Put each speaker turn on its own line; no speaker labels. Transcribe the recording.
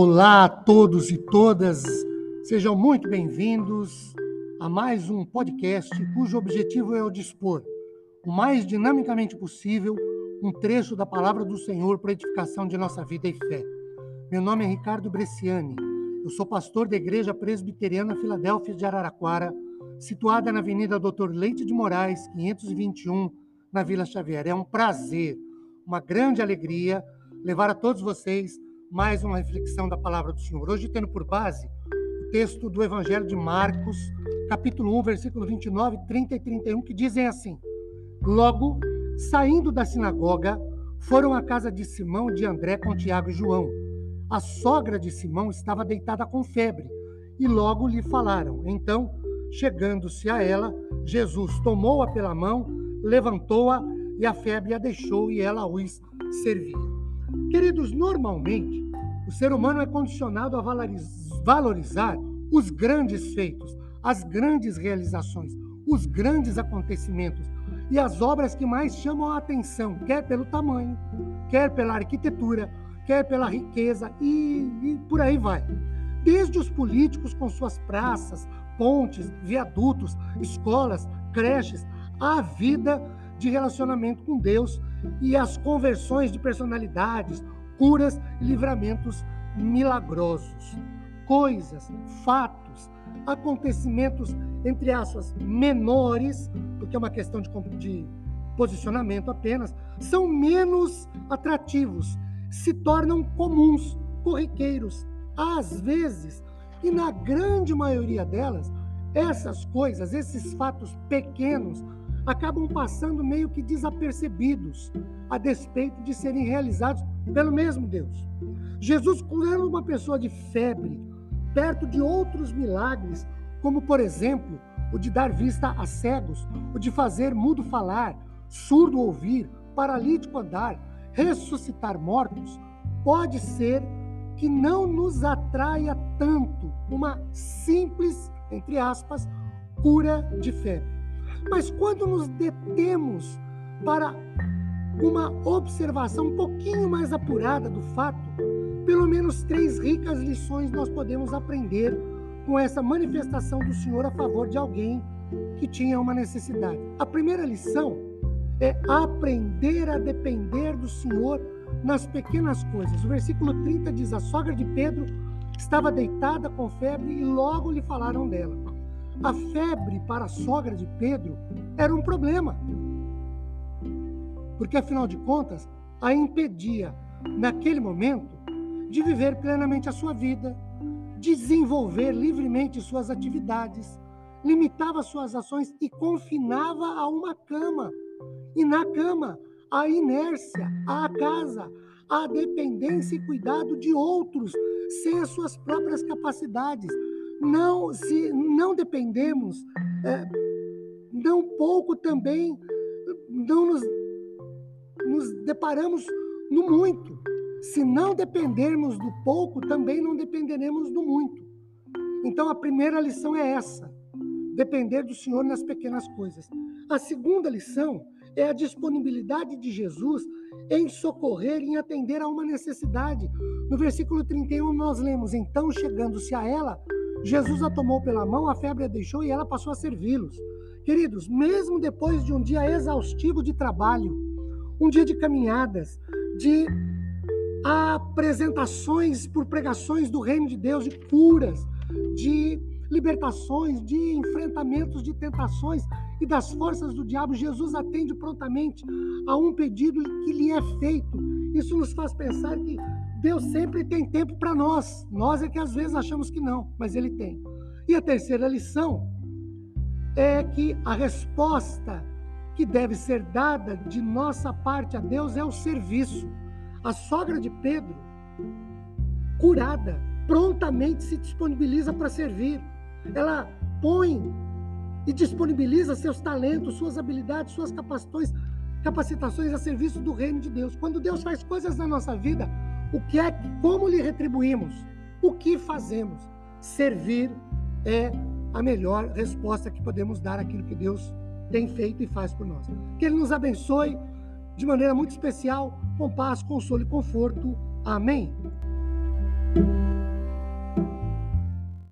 Olá a todos e todas, sejam muito bem-vindos a mais um podcast cujo objetivo é o dispor, o mais dinamicamente possível, um trecho da palavra do Senhor para edificação de nossa vida e fé. Meu nome é Ricardo Bresciani, eu sou pastor da Igreja Presbiteriana Filadélfia de Araraquara, situada na Avenida Doutor Leite de Moraes, 521, na Vila Xavier. É um prazer, uma grande alegria levar a todos vocês mais uma reflexão da palavra do Senhor. Hoje, tendo por base o texto do Evangelho de Marcos, capítulo 1, versículo 29, 30 e 31, que dizem assim: Logo, saindo da sinagoga, foram à casa de Simão, de André, com Tiago e João. A sogra de Simão estava deitada com febre, e logo lhe falaram. Então, chegando-se a ela, Jesus tomou-a pela mão, levantou-a, e a febre a deixou, e ela os servia. Queridos, normalmente o ser humano é condicionado a valorizar os grandes feitos, as grandes realizações, os grandes acontecimentos e as obras que mais chamam a atenção, quer pelo tamanho, quer pela arquitetura, quer pela riqueza e, e por aí vai. Desde os políticos com suas praças, pontes, viadutos, escolas, creches, a vida de relacionamento com Deus e as conversões de personalidades, curas e livramentos milagrosos. Coisas, fatos, acontecimentos, entre aspas, menores, porque é uma questão de, de posicionamento apenas, são menos atrativos, se tornam comuns, corriqueiros. Às vezes, e na grande maioria delas, essas coisas, esses fatos pequenos, acabam passando meio que desapercebidos, a despeito de serem realizados pelo mesmo Deus. Jesus curando uma pessoa de febre, perto de outros milagres, como por exemplo, o de dar vista a cegos, o de fazer mudo falar, surdo ouvir, paralítico andar, ressuscitar mortos, pode ser que não nos atraia tanto uma simples, entre aspas, cura de febre. Mas quando nos detemos para uma observação um pouquinho mais apurada do fato, pelo menos três ricas lições nós podemos aprender com essa manifestação do Senhor a favor de alguém que tinha uma necessidade. A primeira lição é aprender a depender do Senhor nas pequenas coisas. O versículo 30 diz: A sogra de Pedro estava deitada com febre e logo lhe falaram dela. A febre para a sogra de Pedro era um problema. Porque, afinal de contas, a impedia, naquele momento, de viver plenamente a sua vida, desenvolver livremente suas atividades, limitava suas ações e confinava a uma cama. E na cama, a inércia, a casa, a dependência e cuidado de outros, sem as suas próprias capacidades não se não dependemos, é, não pouco também não nos, nos deparamos no muito. Se não dependermos do pouco, também não dependeremos do muito. Então a primeira lição é essa: depender do Senhor nas pequenas coisas. A segunda lição é a disponibilidade de Jesus em socorrer, em atender a uma necessidade. No versículo 31 nós lemos: Então, chegando-se a ela, Jesus a tomou pela mão, a febre a deixou e ela passou a servi-los. Queridos, mesmo depois de um dia exaustivo de trabalho, um dia de caminhadas, de apresentações por pregações do reino de Deus, de curas, de libertações, de enfrentamentos de tentações e das forças do diabo, Jesus atende prontamente a um pedido que lhe é feito. Isso nos faz pensar que Deus sempre tem tempo para nós. Nós é que às vezes achamos que não, mas Ele tem. E a terceira lição é que a resposta que deve ser dada de nossa parte a Deus é o serviço. A sogra de Pedro, curada, prontamente se disponibiliza para servir. Ela põe e disponibiliza seus talentos, suas habilidades, suas capacitações, capacitações a serviço do reino de Deus. Quando Deus faz coisas na nossa vida, o que é, como lhe retribuímos? O que fazemos? Servir é a melhor resposta que podemos dar àquilo que Deus tem feito e faz por nós. Que Ele nos abençoe de maneira muito especial, com paz, consolo e conforto. Amém.